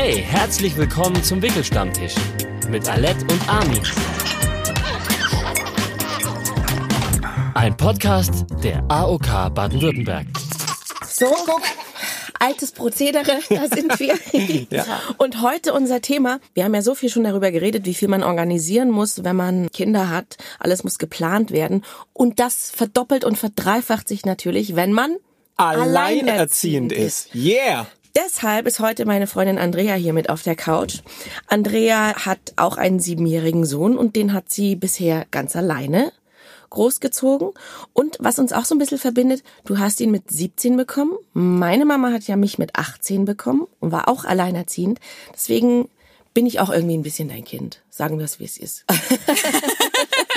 Hey, herzlich willkommen zum Wickelstammtisch mit Alette und Armin. Ein Podcast der AOK Baden-Württemberg. So, altes Prozedere, da sind wir. Und heute unser Thema, wir haben ja so viel schon darüber geredet, wie viel man organisieren muss, wenn man Kinder hat. Alles muss geplant werden. Und das verdoppelt und verdreifacht sich natürlich, wenn man alleinerziehend ist. Yeah! Deshalb ist heute meine Freundin Andrea hier mit auf der Couch. Andrea hat auch einen siebenjährigen Sohn und den hat sie bisher ganz alleine großgezogen. Und was uns auch so ein bisschen verbindet, du hast ihn mit 17 bekommen. Meine Mama hat ja mich mit 18 bekommen und war auch alleinerziehend. Deswegen bin ich auch irgendwie ein bisschen dein Kind. Sagen wir es, wie es ist.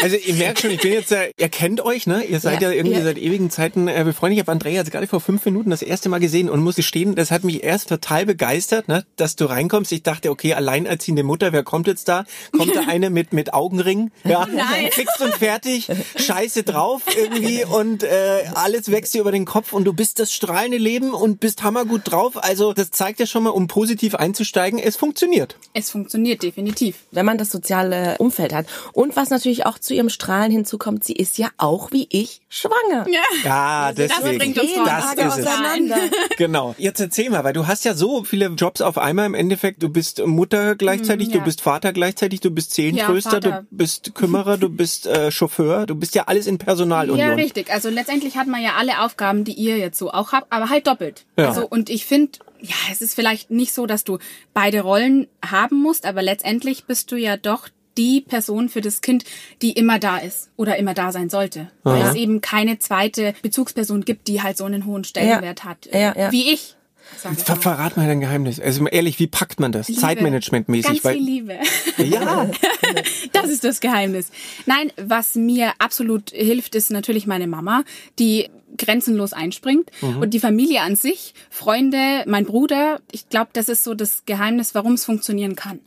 Also ihr merkt schon, ich bin jetzt, ihr kennt euch, ne? Ihr seid ja, Ja, irgendwie ja. seit ewigen Zeiten äh, befreundet. Ich habe Andrea jetzt gerade vor fünf Minuten das erste Mal gesehen und muss gestehen, das hat mich erst total begeistert, ne? dass du reinkommst. Ich dachte, okay, alleinerziehende Mutter, wer kommt jetzt da? Kommt da eine mit mit Augenring? Ja, fix und fertig, Scheiße drauf irgendwie und äh, alles wächst dir über den Kopf und du bist das strahlende Leben und bist hammergut drauf. Also das zeigt ja schon mal, um positiv einzusteigen, es funktioniert. Es funktioniert definitiv. wenn man das soziale Umfeld hat. Und was natürlich auch zu ihrem Strahlen hinzukommt, sie ist ja auch wie ich schwanger. Ja, deswegen. bringt uns. Das ist es. Genau. Jetzt erzähl mal, weil du hast ja so viele Jobs auf einmal im Endeffekt. Du bist Mutter gleichzeitig, Mm, ja. du bist Vater gleichzeitig, du bist Zehentröster, Ja, du bist Kümmerer, du bist äh, Chauffeur, du bist ja alles in Personalunion. Ja, richtig. Also letztendlich hat man ja alle Aufgaben, die ihr jetzt so auch habt, aber halt doppelt. Ja. Also und ich finde, ja, es ist vielleicht nicht so, dass du beide Rollen haben musst, aber letztendlich bist du ja doch die Person für das Kind, die immer da ist oder immer da sein sollte. Weil es eben keine zweite Bezugsperson gibt, die halt so einen hohen Stellenwert hat. äh, Ja, ja. Wie ich. Ver verrat mal dein Geheimnis. Also ehrlich, wie packt man das? Zeitmanagementmäßig. Ganz weil, viel Liebe. Ja, Das ist das Geheimnis. Nein, was mir absolut hilft, ist natürlich meine Mama, die grenzenlos einspringt und die Familie an sich, Freunde, mein Bruder. Ich glaube, das ist so das Geheimnis, warum es funktionieren kann.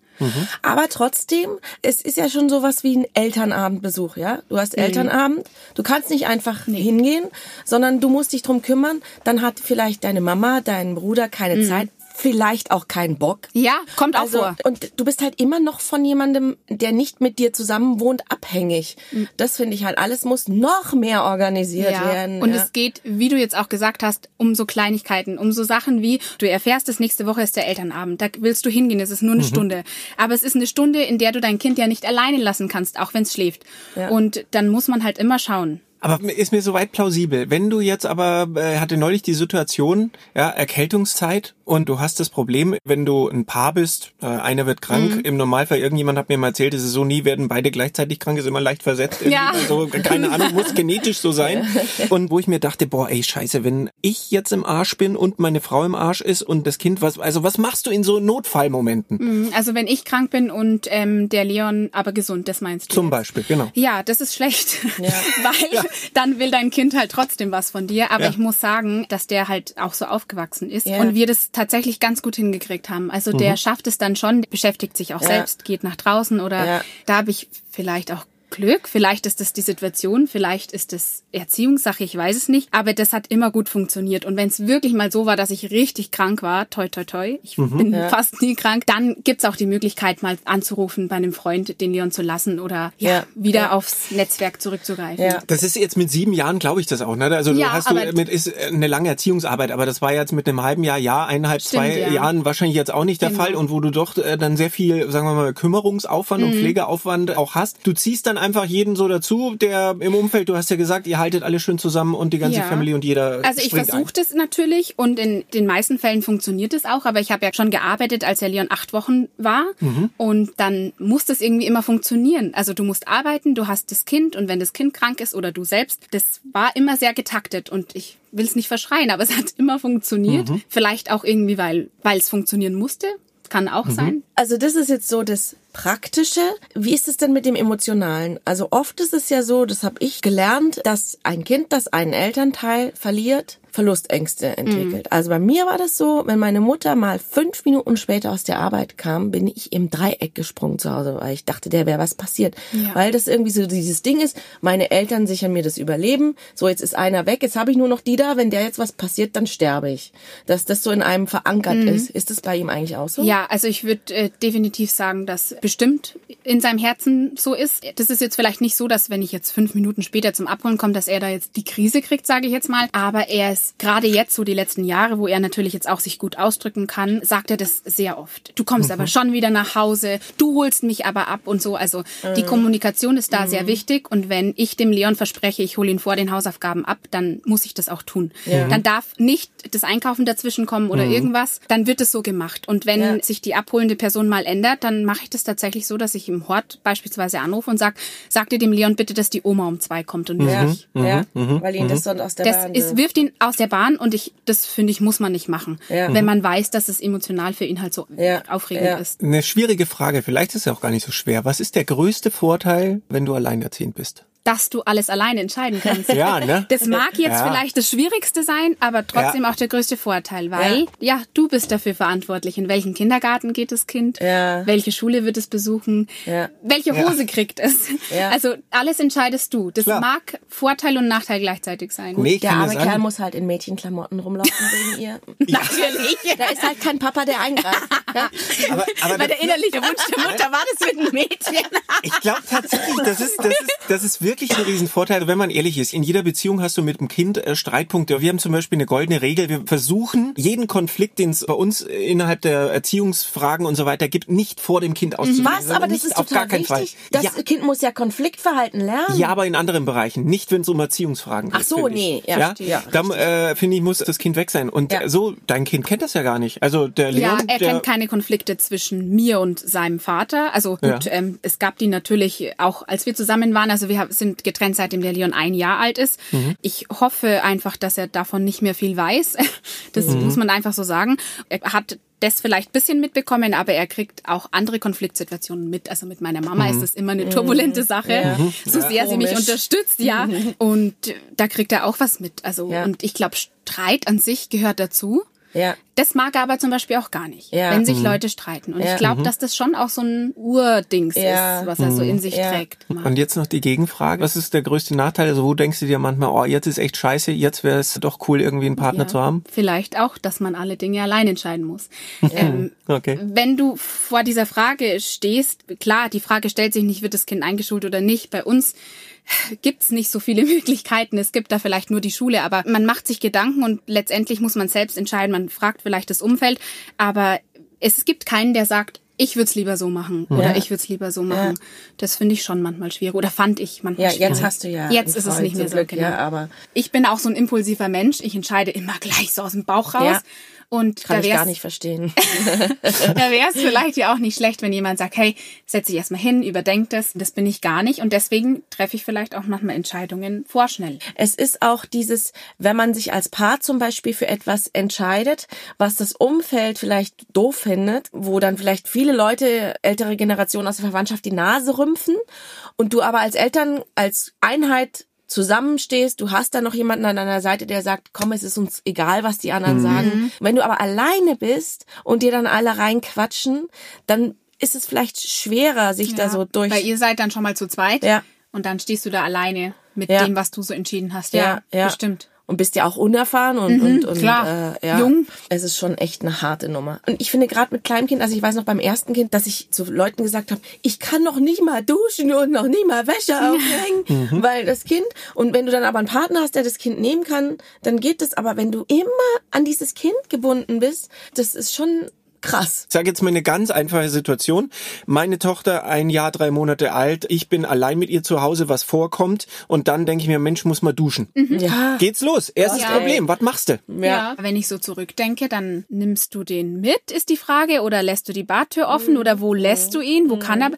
Aber trotzdem, es ist ja schon sowas wie ein Elternabendbesuch, ja? Du hast Elternabend, du kannst nicht einfach hingehen, sondern du musst dich drum kümmern. Dann hat vielleicht deine Mama, dein Bruder keine Zeit, vielleicht auch keinen Bock. Ja, kommt auch Also, vor. und du bist halt immer noch von jemandem, der nicht mit dir zusammen wohnt, abhängig. Das finde ich halt, alles muss noch mehr organisiert werden. Und ja. es geht, wie du jetzt auch gesagt hast, um so Kleinigkeiten, um so Sachen wie, du erfährst es, nächste Woche ist der Elternabend, da willst du hingehen, es ist nur eine Mhm. Stunde. Aber es ist eine Stunde, in der du dein Kind ja nicht alleine lassen kannst, auch wenn es schläft. Ja. Und dann muss man halt immer schauen. aber ist mir soweit plausibel. Wenn du jetzt aber, äh, hatte neulich die Situation, ja, Erkältungszeit und du hast das Problem, wenn du ein Paar bist, äh, einer wird krank, Mhm. im Normalfall, irgendjemand hat mir mal erzählt, es ist so nie, werden beide gleichzeitig krank, ist immer leicht versetzt. Ja. Also, keine Ahnung, muss genetisch so sein. Und wo ich mir dachte, boah, ey, scheiße, wenn ich jetzt im Arsch bin und meine Frau im Arsch ist und das Kind, was, also was machst du in so Notfallmomenten? Also wenn ich krank bin und ähm, der Leon aber gesund, das meinst du? Zum jetzt? Beispiel, genau. Ja, das ist schlecht, weil dann will dein Kind halt trotzdem was von dir. Aber Ja. ich muss sagen, dass der halt auch so aufgewachsen ist Ja. und wir das tatsächlich ganz gut hingekriegt haben. Also Mhm. der schafft es dann schon, beschäftigt sich auch Ja. selbst, geht nach draußen oder Ja. da habe ich vielleicht auch Glück, vielleicht ist das die Situation, vielleicht ist das Erziehungssache, ich weiß es nicht, aber das hat immer gut funktioniert. Und wenn es wirklich mal so war, dass ich richtig krank war, toi toi toi, ich Mhm. bin fast nie krank, dann gibt's auch die Möglichkeit, mal anzurufen bei einem Freund, den Leon zu lassen oder ja, Ja. wieder Ja. aufs Netzwerk zurückzugreifen. Ja. Das ist jetzt mit sieben Jahren, glaube ich, das auch, ne? Also du Ja, hast du mit ist eine lange Erziehungsarbeit, aber das war jetzt mit einem halben Jahr, Jahr, eineinhalb, Stimmt, zwei ja. Jahren wahrscheinlich jetzt auch nicht der Genau. Fall und wo du doch äh, dann sehr viel, sagen wir mal, Kümmerungsaufwand Mhm. und Pflegeaufwand auch hast. Du ziehst dann einfach jeden so dazu, der im Umfeld, du hast ja gesagt, ihr haltet alle schön zusammen und die ganze Ja. Family und jeder Also ich versuche das natürlich und in den meisten Fällen funktioniert es auch, aber ich habe ja schon gearbeitet, als der Leon acht Wochen war Mhm. und dann muss das irgendwie immer funktionieren. Also du musst arbeiten, du hast das Kind und wenn das Kind krank ist oder du selbst, das war immer sehr getaktet und ich will es nicht verschreien, aber es hat immer funktioniert. Mhm. Vielleicht auch irgendwie, weil weil es funktionieren musste, kann auch sein. Also das ist jetzt so das Praktische. Wie ist es denn mit dem Emotionalen? Also oft ist es ja so, das habe ich gelernt, dass ein Kind, das einen Elternteil verliert, Verlustängste entwickelt. Also bei mir war das so, wenn meine Mutter mal fünf Minuten später aus der Arbeit kam, bin ich im Dreieck gesprungen zu Hause, weil ich dachte, der wäre was passiert. Ja. Weil das irgendwie so dieses Ding ist, meine Eltern sichern mir das Überleben. So, jetzt ist einer weg, jetzt habe ich nur noch die da. Wenn der jetzt was passiert, dann sterbe ich. Dass das so in einem verankert ist. Ist das bei ihm eigentlich auch so? Ja, also ich würde äh, definitiv sagen, dass bestimmt in seinem Herzen so ist. Das ist jetzt vielleicht nicht so, dass wenn ich jetzt fünf Minuten später zum Abholen komme, dass er da jetzt die Krise kriegt, sage ich jetzt mal. Aber er ist gerade jetzt so die letzten Jahre, wo er natürlich jetzt auch sich gut ausdrücken kann, sagt er das sehr oft. Du kommst aber schon wieder nach Hause, du holst mich aber ab und so. Also die Kommunikation ist da sehr wichtig. Und wenn ich dem Leon verspreche, ich hole ihn vor den Hausaufgaben ab, dann muss ich das auch tun. Dann darf nicht das Einkaufen dazwischen kommen oder irgendwas. Dann wird es so gemacht. Und wenn Ja. sich die abholende Person mal ändert, dann mache ich das tatsächlich so, dass ich im Hort beispielsweise anrufe und sag, sag dir dem Leon bitte, dass die Oma um zwei kommt und nicht Ja, ich. ja, weil ihn das sonst aus der Das Bahn ist, wirft ihn aus der Bahn und ich, das finde ich, muss man nicht machen. Ja. Wenn man weiß, dass es emotional für ihn halt so Ja, aufregend ja. ist. Eine schwierige Frage, vielleicht ist es ja auch gar nicht so schwer. Was ist der größte Vorteil, wenn du alleinerziehend bist? Dass du alles alleine entscheiden kannst. Ja, ne? Das mag jetzt Ja. vielleicht das Schwierigste sein, aber trotzdem Ja. auch der größte Vorteil, weil ja. du bist dafür verantwortlich. In welchen Kindergarten geht das Kind? Ja. Welche Schule wird es besuchen? Ja. Welche Hose kriegt es? Ja. Also alles entscheidest du. Das Klar. mag Vorteil und Nachteil gleichzeitig sein. Nee, Der arme Kerl muss halt in Mädchenklamotten rumlaufen wegen ihr. Natürlich. Da ist halt kein Papa, der eingreift. Ja? Aber, aber Weil der innerliche Wunsch der Mutter war das mit einem Mädchen. Ich glaube tatsächlich, das ist, das, ist, das ist wirklich ein Riesenvorteil, wenn man ehrlich ist. In jeder Beziehung hast du mit dem Kind äh, Streitpunkte. Wir haben zum Beispiel eine goldene Regel. Wir versuchen, jeden Konflikt, den es bei uns innerhalb der Erziehungsfragen und so weiter gibt, nicht vor dem Kind auszutragen. Was? Aber das ist auf total gar keinen wichtig. Fall. Das ja, Kind muss ja Konfliktverhalten lernen. ja, aber in anderen Bereichen. Nicht, wenn es um Erziehungsfragen geht. Ach so, nee. Ja, ja. Ja, Dann äh, finde ich, muss das Kind weg sein. Und Ja. so, dein Kind kennt das ja gar nicht. Also der Leon, Ja, er der, kennt keine Konflikte zwischen mir und seinem Vater. Also gut, Ja. ähm, es gab die natürlich auch, als wir zusammen waren. Also wir sind getrennt, seitdem der Leon ein Jahr alt ist. Mhm. Ich hoffe einfach, dass er davon nicht mehr viel weiß. Das Mhm. muss man einfach so sagen. Er hat das vielleicht ein bisschen mitbekommen, aber er kriegt auch andere Konfliktsituationen mit. Also mit meiner Mama ist das immer eine turbulente Sache, so sehr sie mich unterstützt, ja. Und äh, da kriegt er auch was mit. Also Ja. und ich glaube, Streit an sich gehört dazu. Ja. Das mag er aber zum Beispiel auch gar nicht, Ja. wenn sich Leute streiten. Und Ja. ich glaube, dass das schon auch so ein Urdings Ja. ist, was er so in sich Ja. trägt. Und jetzt noch die Gegenfrage. Was ist der größte Nachteil? Also wo denkst du dir manchmal, oh, jetzt ist echt scheiße, jetzt wäre es doch cool, irgendwie einen Partner Ja. zu haben? Vielleicht auch, dass man alle Dinge allein entscheiden muss. Ähm, Okay. wenn du vor dieser Frage stehst, klar, die Frage stellt sich nicht, wird das Kind eingeschult oder nicht. Bei uns gibt's nicht so viele Möglichkeiten. Es gibt da vielleicht nur die Schule, aber man macht sich Gedanken und letztendlich muss man selbst entscheiden. Man fragt vielleicht das Umfeld, aber es gibt keinen, der sagt, ich würde es lieber so machen oder ich würde es lieber so machen. Das finde ich schon manchmal schwierig oder fand ich manchmal Ja, schwierig. jetzt hast du ja. Jetzt ist es nicht mehr so. Glück, Genau. Ja, aber Ich bin auch so ein impulsiver Mensch. Ich entscheide immer gleich so aus dem Bauch raus. Und kann da ich gar nicht verstehen. da wäre es vielleicht ja auch nicht schlecht, wenn jemand sagt, hey, setz dich erstmal hin, überdenk das. Das bin ich gar nicht. Und deswegen treffe ich vielleicht auch manchmal Entscheidungen vorschnell. Es ist auch dieses, wenn man sich als Paar zum Beispiel für etwas entscheidet, was das Umfeld vielleicht doof findet, wo dann vielleicht viele Leute, ältere Generationen aus der Verwandtschaft die Nase rümpfen und du aber als Eltern, als Einheit zusammenstehst, du hast da noch jemanden an deiner Seite, der sagt, komm, es ist uns egal, was die anderen sagen. Wenn du aber alleine bist und dir dann alle reinquatschen, dann ist es vielleicht schwerer, sich da so durch... Weil ihr seid dann schon mal zu zweit. Ja. Und dann stehst du da alleine mit Ja. dem, was du so entschieden hast. Ja, ja, ja. bestimmt. Und bist ja auch unerfahren und, und, und klar. Äh, ja, Jung. Es ist schon echt eine harte Nummer. Und ich finde gerade mit Kleinkind, also ich weiß noch beim ersten Kind, dass ich zu Leuten gesagt habe, ich kann noch nicht mal duschen und noch nicht mal Wäsche aufhängen, weil das Kind. Und wenn du dann aber einen Partner hast, der das Kind nehmen kann, dann geht das. Aber wenn du immer an dieses Kind gebunden bist, das ist schon krass. Ich sage jetzt mal eine ganz einfache Situation. Meine Tochter, ein Jahr, drei Monate alt, ich bin allein mit ihr zu Hause, was vorkommt, und dann denke ich mir, Mensch, muss mal duschen. Ja. Geht's los? Erstes Ja. Problem, was machst du? Ja. Wenn ich so zurückdenke, dann nimmst du den mit, ist die Frage, oder lässt du die Badtür offen oder wo lässt du ihn? Wo kann er?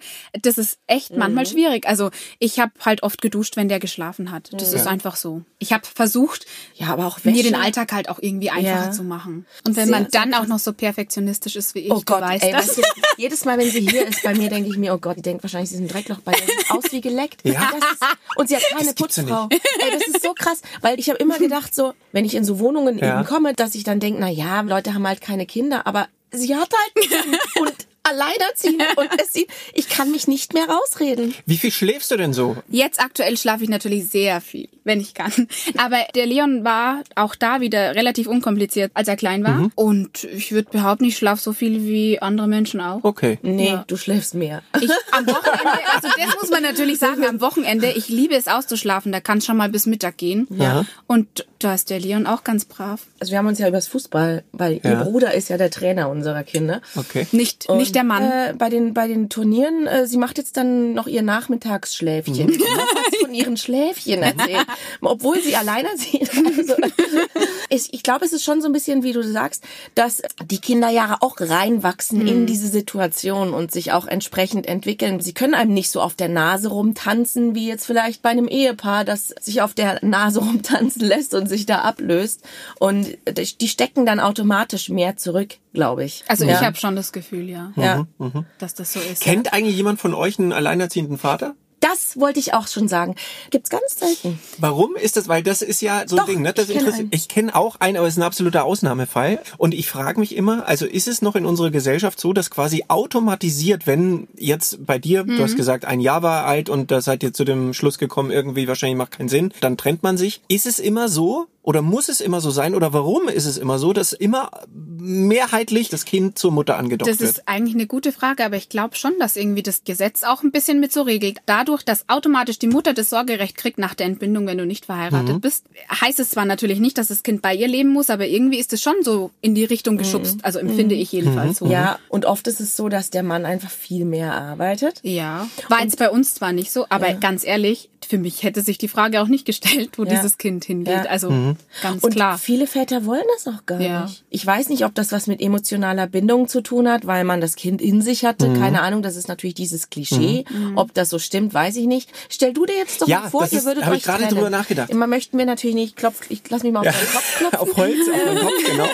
Das ist echt manchmal schwierig. Also ich habe halt oft geduscht, wenn der geschlafen hat. Das ist einfach so. Ich habe versucht, Ja, aber auch Wäsche. mir den Alltag halt auch irgendwie einfacher Ja. zu machen. Und wenn Sehr, man dann auch noch so perfektionistisch ist wie ich. Oh Gott, du weißt ey, das. weißt du, jedes Mal, wenn sie hier ist, bei mir denke ich mir, oh Gott, die denkt wahrscheinlich, sie ist ein Dreckloch bei ihr. Sie sieht aus wie geleckt. Ja? Das ist, und sie hat keine Putzfrau. Ey, das ist so krass, weil ich habe immer gedacht, so, wenn ich in so Wohnungen Ja. eben komme, dass ich dann denke, na ja, Leute haben halt keine Kinder, aber sie hat halt und alleinerziehend und es sieht, ich kann mich nicht mehr rausreden. Wie viel schläfst du denn so? Jetzt aktuell schlafe ich natürlich sehr viel, wenn ich kann. Aber der Leon war auch da wieder relativ unkompliziert, als er klein war. Und ich würde behaupten, ich schlafe so viel wie andere Menschen auch. Okay. Nee, Ja. du schläfst mehr. Ich, am Wochenende, also das muss man natürlich sagen, am Wochenende, ich liebe es auszuschlafen, da kann es schon mal bis Mittag gehen. Ja. Und da ist der Leon auch ganz brav. Also wir haben uns ja übers Fußball, weil ihr Ja. Bruder ist ja der Trainer unserer Kinder. Okay. Nicht, nicht der Mann. Äh, bei den bei den Turnieren, äh, sie macht jetzt dann noch ihr Nachmittagsschläfchen. Mhm. Von ihren Schläfchen erzählt, obwohl sie alleinerziehend. Also, ich, ich glaube, es ist schon so ein bisschen, wie du sagst, dass die Kinder ja auch reinwachsen Mhm. in diese Situation und sich auch entsprechend entwickeln. Sie können einem nicht so auf der Nase rumtanzen wie jetzt vielleicht bei einem Ehepaar, das sich auf der Nase rumtanzen lässt und sich da ablöst. Und die stecken dann automatisch mehr zurück, glaube ich. Also ja. ich habe schon das Gefühl, ja, ja. dass das so ist. Kennt eigentlich jemand von euch einen alleinerziehenden Vater? Das wollte ich auch schon sagen. Gibt's ganz selten. Warum ist das? Weil das ist ja so ein Doch, Ding, ne? Das ich kenn interessiert. einen. Ich kenne auch einen, aber es ist ein absoluter Ausnahmefall. Und ich frage mich immer, also ist es noch in unserer Gesellschaft so, dass quasi automatisiert, wenn jetzt bei dir, du Mhm. hast gesagt, ein Jahr war alt und da seid ihr zu dem Schluss gekommen, irgendwie wahrscheinlich macht keinen Sinn, dann trennt man sich. Ist es immer so? Oder muss es immer so sein? Oder warum ist es immer so, dass immer mehrheitlich das Kind zur Mutter angedockt Das wird? ist eigentlich eine gute Frage, aber ich glaube schon, dass irgendwie das Gesetz auch ein bisschen mit so regelt. Dadurch, dass automatisch die Mutter das Sorgerecht kriegt nach der Entbindung, wenn du nicht verheiratet bist, heißt es zwar natürlich nicht, dass das Kind bei ihr leben muss, aber irgendwie ist es schon so in die Richtung geschubst. Also empfinde ich jedenfalls so. Ja, und oft ist es so, dass der Mann einfach viel mehr arbeitet. Ja, war jetzt bei uns zwar nicht so, aber ganz ehrlich, für mich hätte sich die Frage auch nicht gestellt, wo Ja. dieses Kind hingeht. Ja. Also ganz Und klar. viele Väter wollen das auch gar Ja. nicht. Ich weiß nicht, ob das was mit emotionaler Bindung zu tun hat, weil man das Kind in sich hatte. Keine Ahnung, das ist natürlich dieses Klischee. Ob das so stimmt, weiß ich nicht. Stell du dir jetzt doch Ja, mal vor, das ihr würdet hab euch ich gerade drüber nachgedacht. Immer möchten wir natürlich nicht, klopf, ich lass mich mal auf deinen Kopf klopfen. Auf Holz, auf den Kopf, genau.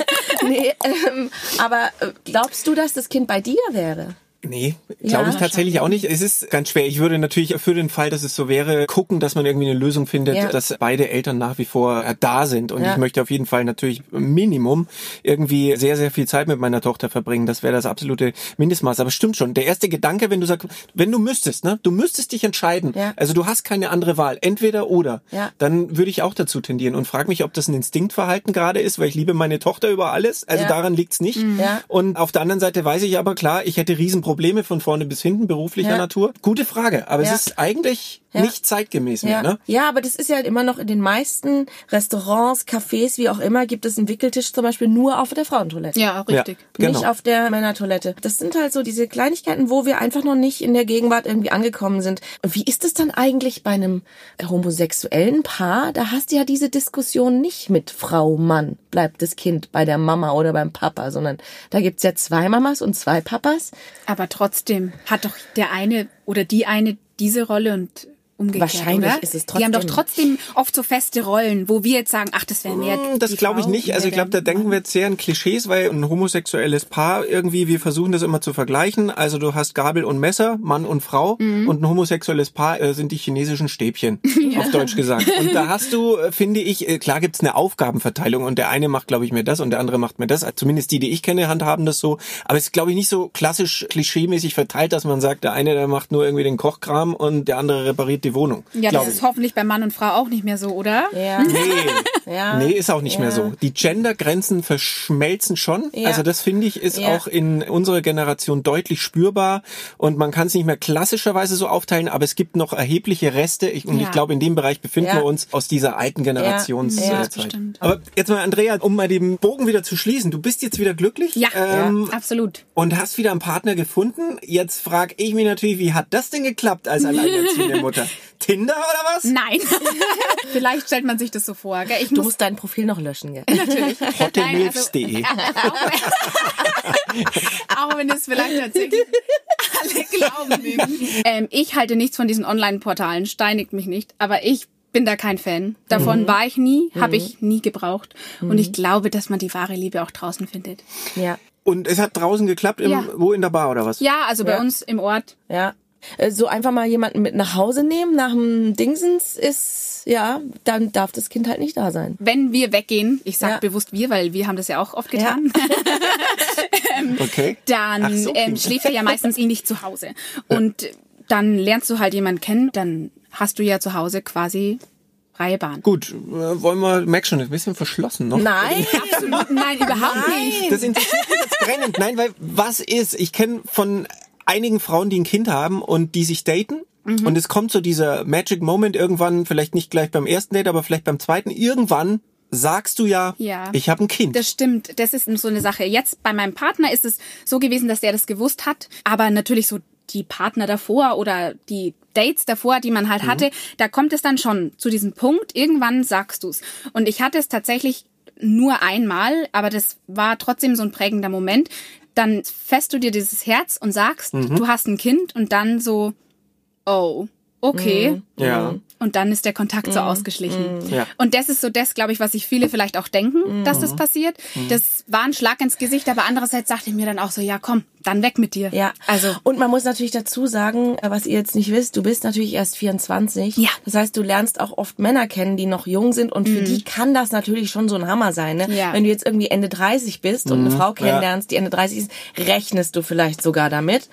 Nee, ähm, aber äh, glaubst du, dass das Kind bei dir wäre? Nee, glaube Ja, ich tatsächlich auch nicht. Es ist ganz schwer. Ich würde natürlich für den Fall, dass es so wäre, gucken, dass man irgendwie eine Lösung findet, Ja. dass beide Eltern nach wie vor äh, da sind. Und Ja. ich möchte auf jeden Fall natürlich Minimum irgendwie sehr, sehr viel Zeit mit meiner Tochter verbringen. Das wäre das absolute Mindestmaß. Aber stimmt schon. Der erste Gedanke, wenn du sagst, wenn du müsstest, ne, du müsstest dich entscheiden. Also du hast keine andere Wahl. Entweder oder. Dann würde ich auch dazu tendieren und frage mich, ob das ein Instinktverhalten gerade ist, weil ich liebe meine Tochter über alles. Also daran liegt's nicht. Ja. Und auf der anderen Seite weiß ich aber klar, ich hätte Riesenprobleme von vorne bis hinten beruflicher Ja. Natur. Gute Frage, aber Ja. es ist eigentlich Ja. nicht zeitgemäß mehr. Ne? ja, aber das ist ja immer noch in den meisten Restaurants, Cafés, wie auch immer, gibt es einen Wickeltisch zum Beispiel nur auf der Frauentoilette. ja, richtig. Ja. Genau. Nicht auf der Männertoilette. Das sind halt so diese Kleinigkeiten, wo wir einfach noch nicht in der Gegenwart irgendwie angekommen sind. Und wie ist es dann eigentlich bei einem homosexuellen Paar? Da hast du ja diese Diskussion nicht mit Frau, Mann. Bleibt das Kind bei der Mama oder beim Papa, sondern da gibt's ja zwei Mamas und zwei Papas. Aber trotzdem hat doch der eine oder die eine diese Rolle und umgekehrt, Wahrscheinlich oder? ist es Die haben doch trotzdem- trotzdem oft so feste Rollen, wo wir jetzt sagen, ach, das wäre mehr Hm, Das glaube ich nicht. Also ich glaube, da denken wir jetzt sehr in Klischees, weil ein homosexuelles Paar irgendwie, wir versuchen das immer zu vergleichen. Also du hast Gabel und Messer, Mann und Frau Mhm. und ein homosexuelles Paar äh, sind die chinesischen Stäbchen, auf Deutsch gesagt. Und da hast du, äh, finde ich, äh, klar gibt's eine Aufgabenverteilung und der eine macht, glaube ich, mir das und der andere macht mir das. Zumindest die, die ich kenne, handhaben das so. Aber es ist, glaube ich, nicht so klassisch klischeemäßig verteilt, dass man sagt, der eine, der macht nur irgendwie den Kochkram und der andere repariert die Wohnung. Ja, das ich. ist hoffentlich bei Mann und Frau auch nicht mehr so, oder? Ja. Nee. Ja. Nee, ist auch nicht mehr Ja. so. Die Gendergrenzen verschmelzen schon. Ja. Also das finde ich ist Ja. auch in unserer Generation deutlich spürbar und man kann es nicht mehr klassischerweise so aufteilen, aber es gibt noch erhebliche Reste ich, und Ja. ich glaube, in dem Bereich befinden Ja. wir uns aus dieser alten Generationszeit. Ja, äh. Aber jetzt mal, Andrea, um mal den Bogen wieder zu schließen. Du bist jetzt wieder glücklich Ja, ähm, absolut. und hast wieder einen Partner gefunden. Jetzt frage ich mich natürlich, wie hat das denn geklappt als alleinerziehende Mutter? Tinder oder was? Nein. Vielleicht stellt man sich das so vor. Gell? Ich Du muss musst dein Profil noch löschen, gell? natürlich. Hotelmilfs.de. Auch wenn es vielleicht tatsächlich alle glauben mögen. Ähm, ich halte nichts von diesen Online-Portalen, steinigt mich nicht, aber ich bin da kein Fan. Davon war ich nie, habe ich nie gebraucht. Und ich glaube, dass man die wahre Liebe auch draußen findet. Ja. Und es hat draußen geklappt, im, Ja. wo in der Bar oder was? Ja, also bei Ja. uns im Ort. Ja. Äh, So einfach mal jemanden mit nach Hause nehmen nach dem Dingsens ist, ja, dann darf das Kind halt nicht da sein. Wenn wir weggehen, ich sage Ja. bewusst wir, weil wir haben das ja auch oft getan, Okay. dann so, ähm, schläft er ja meistens eh nicht zu Hause. Und dann lernst du halt jemanden kennen, dann hast du ja zu Hause quasi freie Bahn. Gut, äh, wollen wir, merk schon, ein bisschen verschlossen noch. Nein. Absolut, nein, überhaupt nicht. Das interessiert mich jetzt brennend. Nein, weil was ist? Ich kenne von einigen Frauen, die ein Kind haben und die sich daten. Mhm. Und es kommt so dieser Magic Moment irgendwann, vielleicht nicht gleich beim ersten Date, aber vielleicht beim zweiten. Irgendwann sagst du ja, Ja. ich habe ein Kind. Das stimmt, das ist so eine Sache. Jetzt bei meinem Partner ist es so gewesen, dass der das gewusst hat, aber natürlich so die Partner davor oder die Dates davor, die man halt hatte, da kommt es dann schon zu diesem Punkt, irgendwann sagst du's. Und ich hatte es tatsächlich nur einmal, aber das war trotzdem so ein prägender Moment. Dann fässt du dir dieses Herz und sagst, du hast ein Kind und dann so, oh, okay. ja. Und dann ist der Kontakt so ausgeschlichen. Ja. Und das ist so das, glaube ich, was sich viele vielleicht auch denken, dass das passiert. Das war ein Schlag ins Gesicht, aber andererseits dachte ich mir dann auch so, ja komm, dann weg mit dir. Ja, Also, und man muss natürlich dazu sagen, äh, was ihr jetzt nicht wisst, du bist natürlich erst 24. Ja. Das heißt, du lernst auch oft Männer kennen, die noch jung sind und für die kann das natürlich schon so ein Hammer sein. Ne? Mhm. Ja. Wenn du jetzt irgendwie Ende 30 bist und eine Frau kennenlernst, die Ende 30 ist, rechnest du vielleicht sogar damit.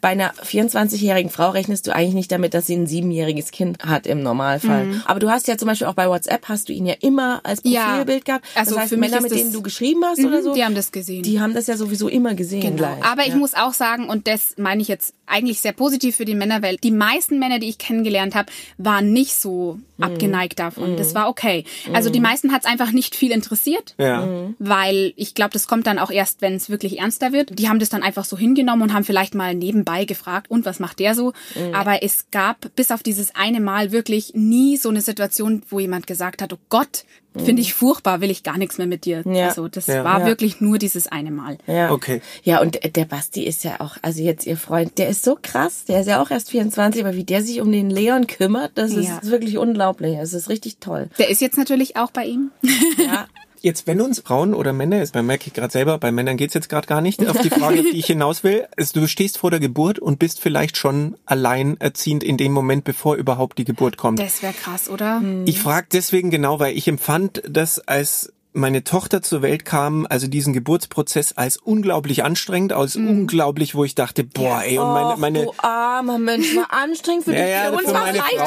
Bei einer 24-jährigen Frau rechnest du eigentlich nicht damit, dass sie ein siebenjähriges Kind hat im Normalfall. Mhm. Aber du hast ja zum Beispiel auch bei WhatsApp hast du ihn ja immer als Ja. Profilbild gehabt. Also das heißt, für Männer, mit denen du geschrieben hast oder Mhm, so, die haben das gesehen. die haben das ja sowieso immer gesehen Genau. gleich. Aber ich ja. muss auch sagen, und das meine ich jetzt eigentlich sehr positiv für die Männerwelt, die meisten Männer, die ich kennengelernt habe, waren nicht so Mhm. abgeneigt davon. Das war okay. Also die meisten hat es einfach nicht viel interessiert. Ja. Mhm. weil ich glaube, das kommt dann auch erst, wenn es wirklich ernster wird. Die haben das dann einfach so hingenommen und haben vielleicht mal nebenbei gefragt, und was macht der so? Mhm. Aber es gab bis auf dieses eine Mal wirklich nie so eine Situation, wo jemand gesagt hat, oh Gott, finde ich furchtbar, will ich gar nichts mehr mit dir. Mhm. Ja. Also das Ja. war Ja. wirklich nur dieses eine Mal. Ja. Okay. Ja, und der Basti ist ja auch, also jetzt ihr Freund, der ist so krass, der ist ja auch erst 24, aber wie der sich um den Leon kümmert, das Ja. ist wirklich unglaublich. Das ist richtig toll. Der ist jetzt natürlich auch bei ihm. Ja. Jetzt, wenn uns Frauen oder Männer, jetzt merke ich gerade selber, bei Männern geht's jetzt gerade gar nicht, auf die Frage, die ich hinaus will. Also, du stehst vor der Geburt und bist vielleicht schon alleinerziehend in dem Moment, bevor überhaupt die Geburt kommt. Das wäre krass, oder? Ich frage deswegen genau, weil ich empfand das als meine Tochter zur Welt kam, also diesen Geburtsprozess als unglaublich anstrengend, als unglaublich, wo ich dachte, boah, ey, und meine, Mhm. Och, meine, du armer Mensch, war anstrengend für ja, dich. ja, für uns für meine. Frau,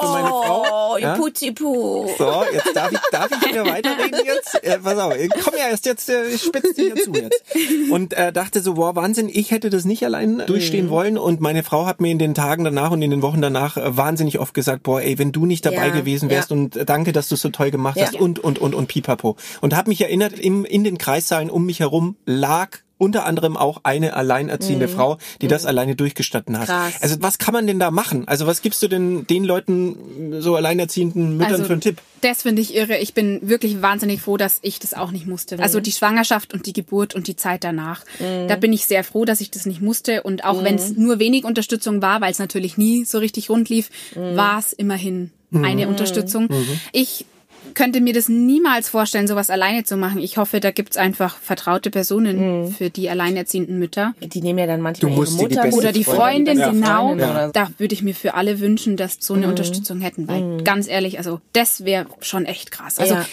für meine Frau, Oh, ja? So, jetzt darf ich, darf ich wieder weiterreden jetzt? Äh, pass auf, ich komm ja erst jetzt, äh, ich spitze dir zu jetzt. Und äh, dachte so, wow, Wahnsinn, ich hätte das nicht allein durchstehen wollen. Und meine Frau hat mir in den Tagen danach und in den Wochen danach äh, wahnsinnig oft gesagt, boah, ey, wenn du nicht dabei Ja, gewesen wärst und äh, danke, dass du so toll gemacht hast und, und, und, und pipapo. Und habe mich erinnert, im, in den Kreissaalen um mich herum lag unter anderem auch eine alleinerziehende Frau, die das alleine durchgestanden hat. Mhm. Krass. Also was kann man denn da machen? Also was gibst du denn den Leuten, so alleinerziehenden Müttern Also, für einen Tipp? Das finde ich irre. Ich bin wirklich wahnsinnig froh, dass ich das auch nicht musste. Also die Schwangerschaft und die Geburt und die Zeit danach. Da bin ich sehr froh, dass ich das nicht musste. Und auch wenn es nur wenig Unterstützung war, weil es natürlich nie so richtig rund lief, war es immerhin eine Unterstützung. Ich könnte mir das niemals vorstellen, sowas alleine zu machen. Ich hoffe, da gibt's einfach vertraute Personen für die alleinerziehenden Mütter. Die nehmen ja dann manchmal Du musst ihre die Mutter mit Oder die Freundin. Freundin, Ja. genau. Freundin oder so. Da würde ich mir für alle wünschen, dass so eine Unterstützung hätten, weil ganz ehrlich, also das wäre schon echt krass. Also Ja.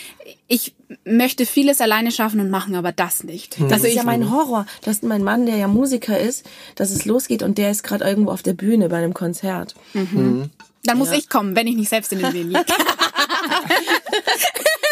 ich möchte vieles alleine schaffen und machen, aber das nicht. Das Also ist ja mein Horror, dass mein Mann, der ja Musiker ist, dass es losgeht und der ist gerade irgendwo auf der Bühne bei einem Konzert. Dann muss ich kommen, wenn ich nicht selbst in den Wehen liege.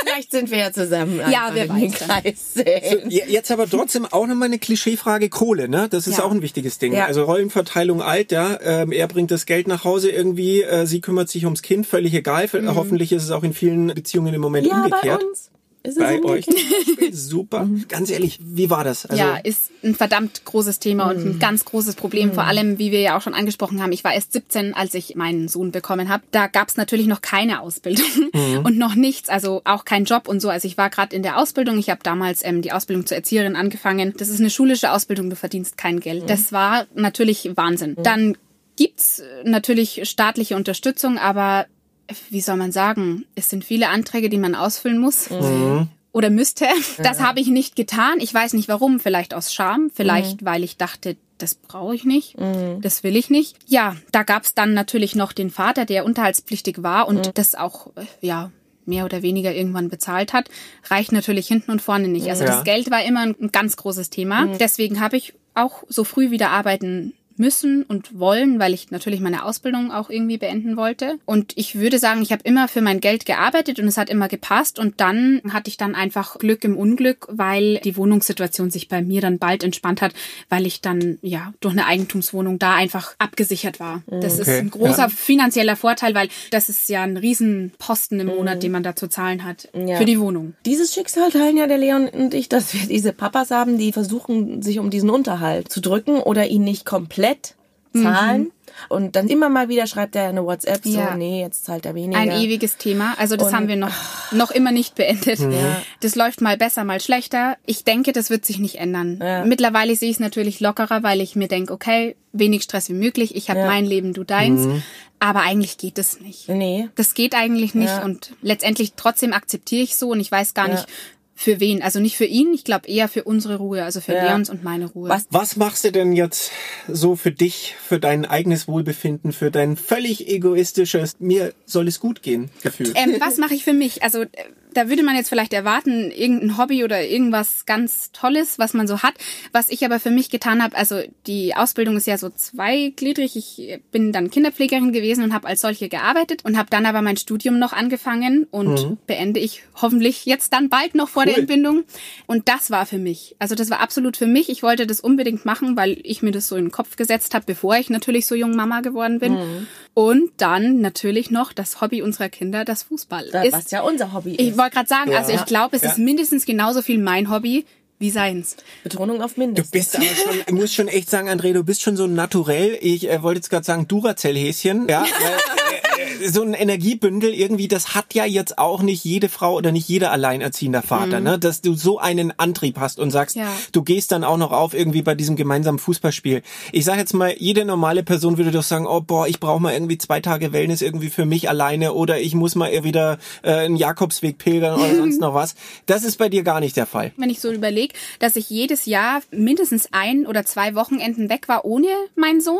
Vielleicht sind wir ja zusammen. Ja, weiß dann. Kreis sehen. Ja, Jetzt aber trotzdem auch nochmal eine Klischeefrage Kohle, ne? Das ist Ja. auch ein wichtiges Ding. Ja. Also Rollenverteilung alt, ja. Ähm, er bringt das Geld nach Hause irgendwie, äh, sie kümmert sich ums Kind, völlig egal. Hoffentlich ist es auch in vielen Beziehungen im Moment Mhm. Ja, umgekehrt. bei uns. Ist es Bei euch. Super. Ganz ehrlich, wie war das? Also, ja, ist ein verdammt großes Thema und ein ganz großes Problem. Vor allem, wie wir ja auch schon angesprochen haben, ich war erst 17, als ich meinen Sohn bekommen habe. Da gab's natürlich noch keine Ausbildung und noch nichts, also auch kein Job und so. Also ich war gerade in der Ausbildung. Ich habe damals ähm, die Ausbildung zur Erzieherin angefangen. Das ist eine schulische Ausbildung, du verdienst kein Geld. Das war natürlich Wahnsinn. Dann gibt's natürlich staatliche Unterstützung, aber wie soll man sagen, es sind viele Anträge, die man ausfüllen muss. oder müsste. Das habe ich nicht getan. Ich weiß nicht warum. Vielleicht aus Scham, vielleicht weil ich dachte, das brauche ich nicht, das will ich nicht. Ja, da gab's dann natürlich noch den Vater, der unterhaltspflichtig war und das auch, äh, ja, mehr oder weniger irgendwann bezahlt hat, reicht natürlich hinten und vorne nicht. Also Ja. das Geld war immer ein ganz großes Thema. Deswegen habe ich auch so früh wieder arbeiten müssen und wollen, weil ich natürlich meine Ausbildung auch irgendwie beenden wollte. Und ich würde sagen, ich habe immer für mein Geld gearbeitet und es hat immer gepasst. Und dann hatte ich dann einfach Glück im Unglück, weil die Wohnungssituation sich bei mir dann bald entspannt hat, weil ich dann ja durch eine Eigentumswohnung da einfach abgesichert war. Das ist Okay, ein großer ja. finanzieller Vorteil, weil das ist ja ein Riesenposten im Monat, den man da zu zahlen hat Ja. für die Wohnung. Dieses Schicksal teilen ja der Leon und ich, dass wir diese Papas haben, die versuchen, sich um diesen Unterhalt zu drücken oder ihn nicht komplett zahlen. Und dann immer mal wieder schreibt er eine WhatsApp so, Mhm. Ja. nee, jetzt zahlt er weniger. Ein ewiges Thema. Also das Und- haben wir noch, noch immer nicht beendet. Ja. Das läuft mal besser, mal schlechter. Ich denke, das wird sich nicht ändern. Ja. Mittlerweile sehe ich es natürlich lockerer, weil ich mir denke, okay, wenig Stress wie möglich. Ich habe mein Leben, du deins. Aber eigentlich geht es nicht. Nee. Das geht eigentlich nicht und letztendlich trotzdem akzeptiere ich so und ich weiß gar nicht für wen. Also nicht für ihn, ich glaube eher für unsere Ruhe, also für Ja. Leons und meine Ruhe. Was- Was machst du denn jetzt so für dich, für dein eigenes Wohlbefinden, für dein völlig egoistisches, mir soll es gut gehen Gefühl? Ähm, was mache ich für mich? Also äh, da würde man jetzt vielleicht erwarten, irgendein Hobby oder irgendwas ganz Tolles, was man so hat. Was ich aber für mich getan habe, also die Ausbildung ist ja so zweigliedrig. Ich bin dann Kinderpflegerin gewesen und habe als solche gearbeitet und habe dann aber mein Studium noch angefangen und beende ich hoffentlich jetzt dann bald noch vor der Cool. Entbindung. Und das war für mich. Also das war absolut für mich. Ich wollte das unbedingt machen, weil ich mir das so in den Kopf gesetzt habe, bevor ich natürlich so jung Mama geworden bin. Und dann natürlich noch das Hobby unserer Kinder, das Fußball. Da, ist, was ja unser Hobby ich ist. Wollte gerade sagen, also ich glaube, es Ja. ist mindestens genauso viel mein Hobby wie seins. Betonung auf Du mindestens. bist aber schon, ich muss schon echt sagen, André, du bist schon so ein naturell, ich äh, wollte jetzt gerade sagen, Duracell-Häschen, ja, weil, so ein Energiebündel irgendwie, das hat ja jetzt auch nicht jede Frau oder nicht jeder alleinerziehender Vater, ne, dass du so einen Antrieb hast und sagst, Ja. du gehst dann auch noch auf irgendwie bei diesem gemeinsamen Fußballspiel. Ich sage jetzt mal, jede normale Person würde doch sagen, oh boah, ich brauche mal irgendwie zwei Tage Wellness irgendwie für mich alleine oder ich muss mal wieder äh, einen Jakobsweg pilgern oder sonst noch was. Das ist bei dir gar nicht der Fall. Wenn ich so überlege, dass ich jedes Jahr mindestens ein oder zwei Wochenenden weg war ohne meinen Sohn.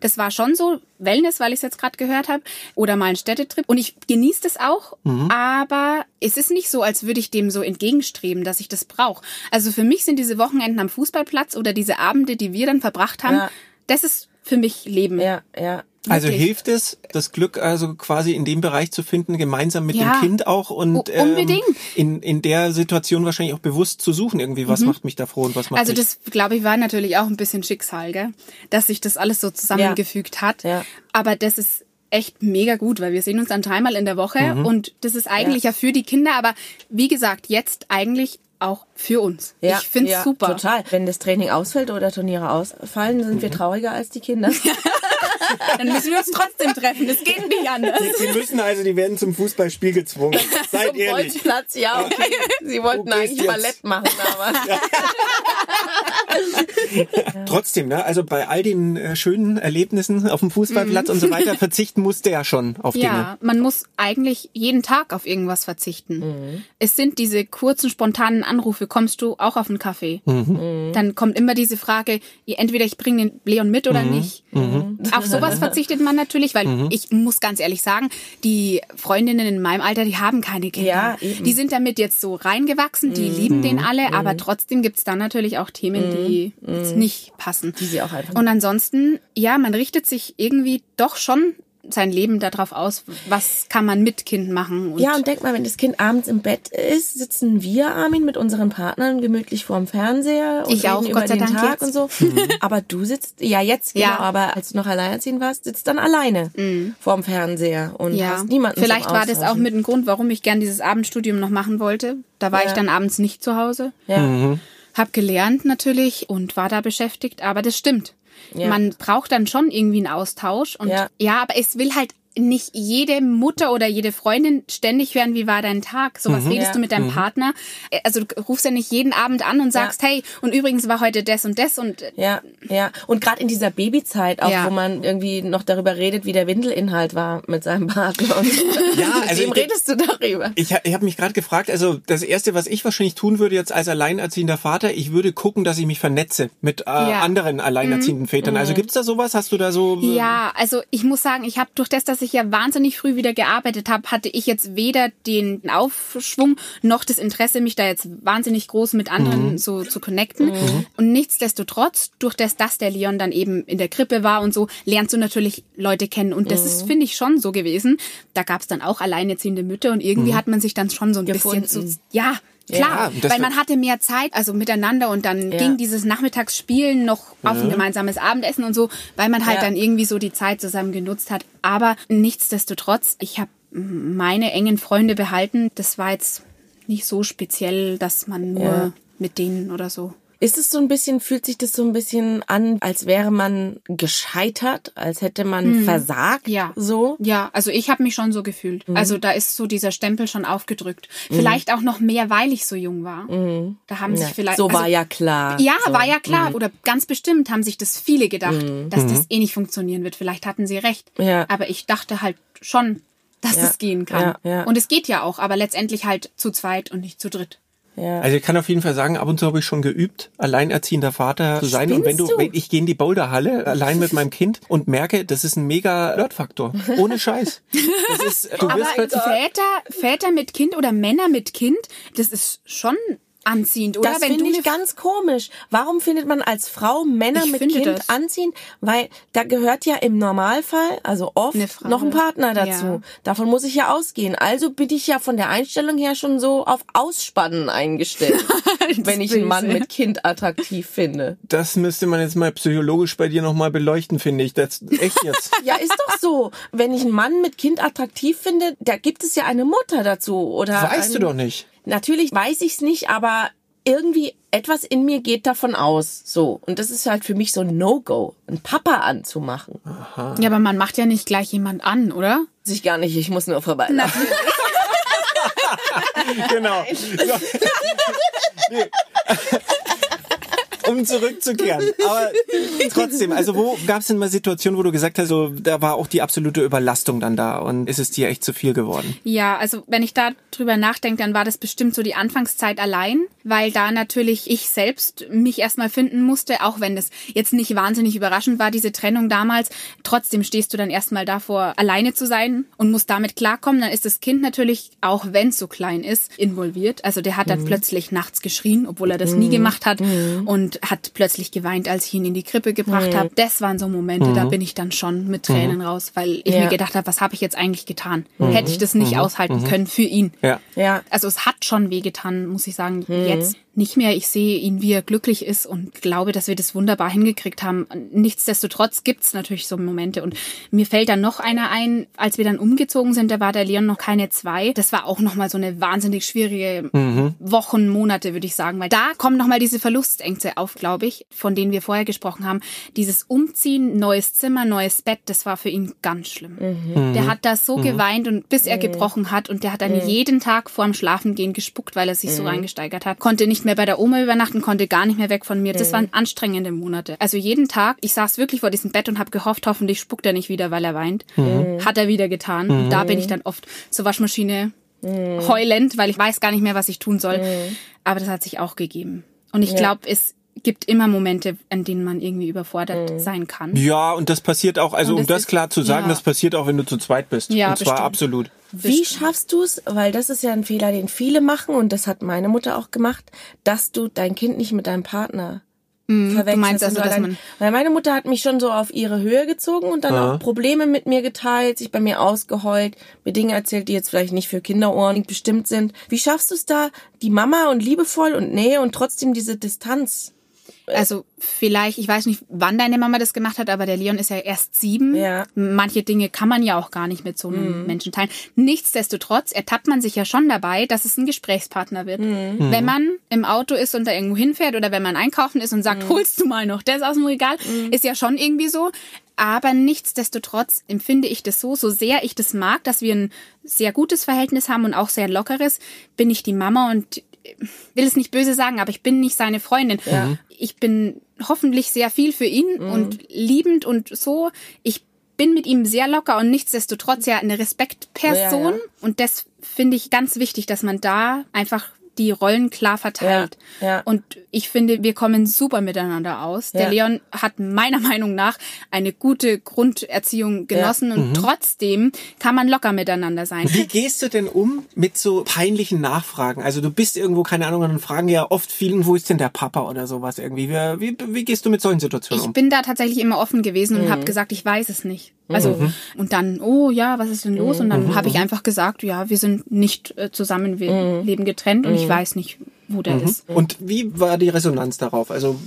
Das war schon so Wellness, weil ich es jetzt gerade gehört habe. Oder mal ein Städtetrip. Und ich genieße das auch. Aber es ist nicht so, als würde ich dem so entgegenstreben, dass ich das brauche. Also für mich sind diese Wochenenden am Fußballplatz oder diese Abende, die wir dann verbracht haben, Ja. das ist für mich Leben. Ja, ja. Also Wirklich. hilft es, das Glück also quasi in dem Bereich zu finden, gemeinsam mit Ja. dem Kind auch und unbedingt. Ähm, in, in der Situation wahrscheinlich auch bewusst zu suchen, irgendwie, was macht mich da froh und was macht Also mich. das, glaube ich, war natürlich auch ein bisschen Schicksal, gell? dass sich das alles so zusammengefügt hat. Ja. Aber das ist echt mega gut, weil wir sehen uns dann dreimal in der Woche Mhm. und das ist eigentlich ja. für die Kinder, aber wie gesagt, jetzt eigentlich auch für uns. Ja, ich finde es ja, super. Total. Wenn das Training ausfällt oder Turniere ausfallen, sind Mhm. wir trauriger als die Kinder. Dann müssen wir uns trotzdem treffen. Das geht nicht anders. Sie müssen also, die werden zum Fußballspiel gezwungen. Seid Zum ehrlich. Bolzplatz, ja, okay. Sie wollten eigentlich jetzt? Ballett machen, aber. Trotzdem, ne? Also bei all den äh, schönen Erlebnissen auf dem Fußballplatz und so weiter verzichten musste er schon auf Dinge. Ja, man muss eigentlich jeden Tag auf irgendwas verzichten. Mhm. Es sind diese kurzen, spontanen Anrufe, kommst du auch auf einen Kaffee? Mhm. Dann kommt immer diese Frage, entweder ich bringe den Leon mit Mhm. oder nicht. Auf sowas verzichtet man natürlich, weil Mhm. ich muss ganz ehrlich sagen, die Freundinnen in meinem Alter, die haben keine Kinder. Ja, die sind damit jetzt so reingewachsen, die lieben den alle, aber trotzdem gibt's dann natürlich auch Themen, die jetzt nicht passen. Die sie auch einfach- Und ansonsten, ja, man richtet sich irgendwie doch schon sein Leben darauf aus, was kann man mit Kind machen. Und Ja, und denk mal, wenn das Kind abends im Bett ist, sitzen wir, Armin, mit unseren Partnern gemütlich vorm Fernseher und Ich reden auch, über Gott sei den Dank Tag jetzt. und so. Aber du sitzt, ja jetzt genau, Ja. aber als du noch alleinerziehend warst, sitzt dann alleine vorm Fernseher und Mhm. ja, hast niemanden vielleicht war das auch mit ein Grund, warum ich gern dieses Abendstudium noch machen wollte. Da war Ja. ich dann abends nicht zu Hause. Ja. Hab gelernt natürlich und war da beschäftigt, aber das stimmt. Ja. Man braucht dann schon irgendwie einen Austausch und Ja. ja. aber es will halt nicht jede Mutter oder jede Freundin ständig hören, wie war dein Tag? So was redest Ja. du mit deinem Partner? Äh, Also du rufst ja nicht jeden Abend an und sagst, hey, und übrigens war heute das und das und äh, Ja, ja. Und gerade in dieser Babyzeit auch, Ja. wo man irgendwie noch darüber redet, wie der Windelinhalt war mit seinem Partner. Und Ja, mit also wem ich- redest du darüber? Ich, ich habe mich gerade gefragt, also das Erste, was ich wahrscheinlich tun würde jetzt als alleinerziehender Vater, ich würde gucken, dass ich mich vernetze mit äh, Ja. anderen alleinerziehenden Vätern. Also gibt's da sowas? Hast du da so... Ja, also ich muss sagen, ich habe durch das, dass ich ja wahnsinnig früh wieder gearbeitet habe, hatte ich jetzt weder den Aufschwung noch das Interesse, mich da jetzt wahnsinnig groß mit anderen so zu connecten. Und nichtsdestotrotz, durch das, dass der Leon dann eben in der Krippe war und so, lernst du natürlich Leute kennen. Und das ist, finde ich, schon so gewesen. Da gab es dann auch alleinerziehende Mütter und irgendwie hat man sich dann schon so ein Gefunden. bisschen so, ja, Klar, Ja, weil man hatte mehr Zeit, also miteinander und dann ging dieses Nachmittagsspielen noch auf ein gemeinsames Abendessen und so, weil man halt Ja. dann irgendwie so die Zeit zusammen genutzt hat. Aber nichtsdestotrotz, ich habe meine engen Freunde behalten. Das war jetzt nicht so speziell, dass man nur Ja. mit denen oder so. Ist es so ein bisschen, fühlt sich das so ein bisschen an, als wäre man gescheitert, als hätte man versagt? Hm. Ja. So? Ja, also ich habe mich schon so gefühlt. Also da ist so dieser Stempel schon aufgedrückt. Vielleicht auch noch mehr, weil ich so jung war. Da haben sich Ja. vielleicht so war also, ja klar. Ja, so. war ja klar. Oder ganz bestimmt haben sich das viele gedacht, dass das eh nicht funktionieren wird. Vielleicht hatten sie recht. Ja. Aber ich dachte halt schon, dass Ja. es gehen kann. Ja, ja. Und es geht ja auch, aber letztendlich halt zu zweit und nicht zu dritt. Ja. Also ich kann auf jeden Fall sagen, ab und zu habe ich schon geübt, alleinerziehender Vater zu sein. und wenn du, Spinnst du? wenn ich gehe in die Boulderhalle allein mit meinem Kind und merke, das ist ein mega Flirtfaktor. Ohne Scheiß. Das ist, du wirst plötzlich Väter, Väter mit Kind oder Männer mit Kind, das ist schon anziehend, oder? Das finde du ich ganz komisch. Warum findet man als Frau Männer Ich mit Kind das. anziehen? Weil da gehört ja im Normalfall, also oft, noch ein Partner dazu. Ja. Davon muss ich ja ausgehen. Also bin ich ja von der Einstellung her schon so auf Ausspannen eingestellt, wenn ich einen Mann mit Kind attraktiv finde. Das müsste man jetzt mal psychologisch bei dir nochmal beleuchten, finde ich. Das echt jetzt. Ja, ist doch so. Wenn ich einen Mann mit Kind attraktiv finde, da gibt es ja eine Mutter dazu. Oder Weißt du einen- doch nicht. Natürlich weiß ich's nicht, aber irgendwie etwas in mir geht davon aus. So. Und das ist halt für mich so ein No-Go, einen Papa anzumachen. Ja, aber man macht ja nicht gleich jemand an, oder? Sich gar nicht, ich muss nur vorbei. Genau. Um zurückzukehren. Aber trotzdem, also wo gab es denn mal Situationen, wo du gesagt hast, so, da war auch die absolute Überlastung dann da und ist es dir echt zu viel geworden? Ja, also wenn ich da drüber nachdenke, dann war das bestimmt so die Anfangszeit allein, weil da natürlich ich selbst mich erstmal finden musste, auch wenn das jetzt nicht wahnsinnig überraschend war, diese Trennung damals. Trotzdem stehst du dann erstmal davor, alleine zu sein und musst damit klarkommen. Dann ist das Kind natürlich, auch wenn es so klein ist, involviert. Also der hat dann plötzlich nachts geschrien, obwohl er das nie gemacht hat und hat plötzlich geweint, als ich ihn in die Krippe gebracht habe. Das waren so Momente, da bin ich dann schon mit Tränen raus, weil ich Ja. mir gedacht habe, was habe ich jetzt eigentlich getan? Hätte ich das nicht aushalten können für ihn. Ja. Ja. Also es hat schon wehgetan, muss ich sagen. Jetzt nicht mehr. Ich sehe ihn, wie er glücklich ist und glaube, dass wir das wunderbar hingekriegt haben. Nichtsdestotrotz gibt's natürlich so Momente. Und mir fällt dann noch einer ein, als wir dann umgezogen sind, da war der Leon noch keine zwei. Das war auch nochmal so eine wahnsinnig schwierige Wochen, Monate, würde ich sagen. Weil da kommen nochmal diese Verlustängste auf, glaube ich, von denen wir vorher gesprochen haben. Dieses Umziehen, neues Zimmer, neues Bett, das war für ihn ganz schlimm. Der hat da so geweint und bis er gebrochen hat und der hat dann jeden Tag vorm Schlafengehen gespuckt, weil er sich so reingesteigert hat. Konnte nicht mehr bei der Oma übernachten, konnte gar nicht mehr weg von mir. Das waren anstrengende Monate. Also jeden Tag, ich saß wirklich vor diesem Bett und habe gehofft, hoffentlich spuckt er nicht wieder, weil er weint. Hat er wieder getan. Und da bin ich dann oft zur Waschmaschine heulend, weil ich weiß gar nicht mehr, was ich tun soll. Aber das hat sich auch gegeben. Und ich glaube, es gibt immer Momente, an denen man irgendwie überfordert sein kann. Ja, und das passiert auch, also um das ist- klar zu sagen, ja. das passiert auch, wenn du zu zweit bist. Ja, und zwar bestimmt. absolut. Wie schaffst du es, weil das ist ja ein Fehler, den viele machen und das hat meine Mutter auch gemacht, dass du dein Kind nicht mit deinem Partner verwechselst. Mhm. meinst also, so dass man- weil meine Mutter hat mich schon so auf ihre Höhe gezogen und dann auch Probleme mit mir geteilt, sich bei mir ausgeheult, mir Dinge erzählt, die jetzt vielleicht nicht für Kinderohren bestimmt sind. Wie schaffst du es da, die Mama und liebevoll und Nähe und trotzdem diese Distanz? Also vielleicht, ich weiß nicht, wann deine Mama das gemacht hat, aber der Leon ist ja erst sieben. Ja. Manche Dinge kann man ja auch gar nicht mit so einem Menschen teilen. Nichtsdestotrotz ertappt man sich ja schon dabei, dass es ein Gesprächspartner wird. Wenn man im Auto ist und da irgendwo hinfährt oder wenn man einkaufen ist und sagt, holst du mal noch das aus dem Regal, ist ja schon irgendwie so. Aber nichtsdestotrotz empfinde ich das so, so sehr ich das mag, dass wir ein sehr gutes Verhältnis haben und auch sehr lockeres, bin ich die Mama und will es nicht böse sagen, aber ich bin nicht seine Freundin. Ja. Ich bin hoffentlich sehr viel für ihn mhm. und liebend und so. Ich bin mit ihm sehr locker und nichtsdestotrotz ja eine Respektperson. Ja, ja. Und das finde ich ganz wichtig, dass man da einfach die Rollen klar verteilt. Ja, ja. Und ich finde, wir kommen super miteinander aus. Ja. Der Leon hat meiner Meinung nach eine gute Grunderziehung genossen und mhm. trotzdem kann man locker miteinander sein. Wie gehst du denn um mit so peinlichen Nachfragen? Also du bist irgendwo, keine Ahnung, dann fragen ja oft vielen, wo ist denn der Papa oder sowas irgendwie. Wie, wie, wie gehst du mit solchen Situationen um? Ich bin da tatsächlich immer offen gewesen und mhm. habe gesagt, ich weiß es nicht. Also mhm. und dann, oh ja, was ist denn los? Und dann mhm. habe ich einfach gesagt, ja, wir sind nicht äh, zusammen, wir mhm. leben getrennt und ich mhm. weiß nicht, wo der ist. Und wie war die Resonanz darauf? Also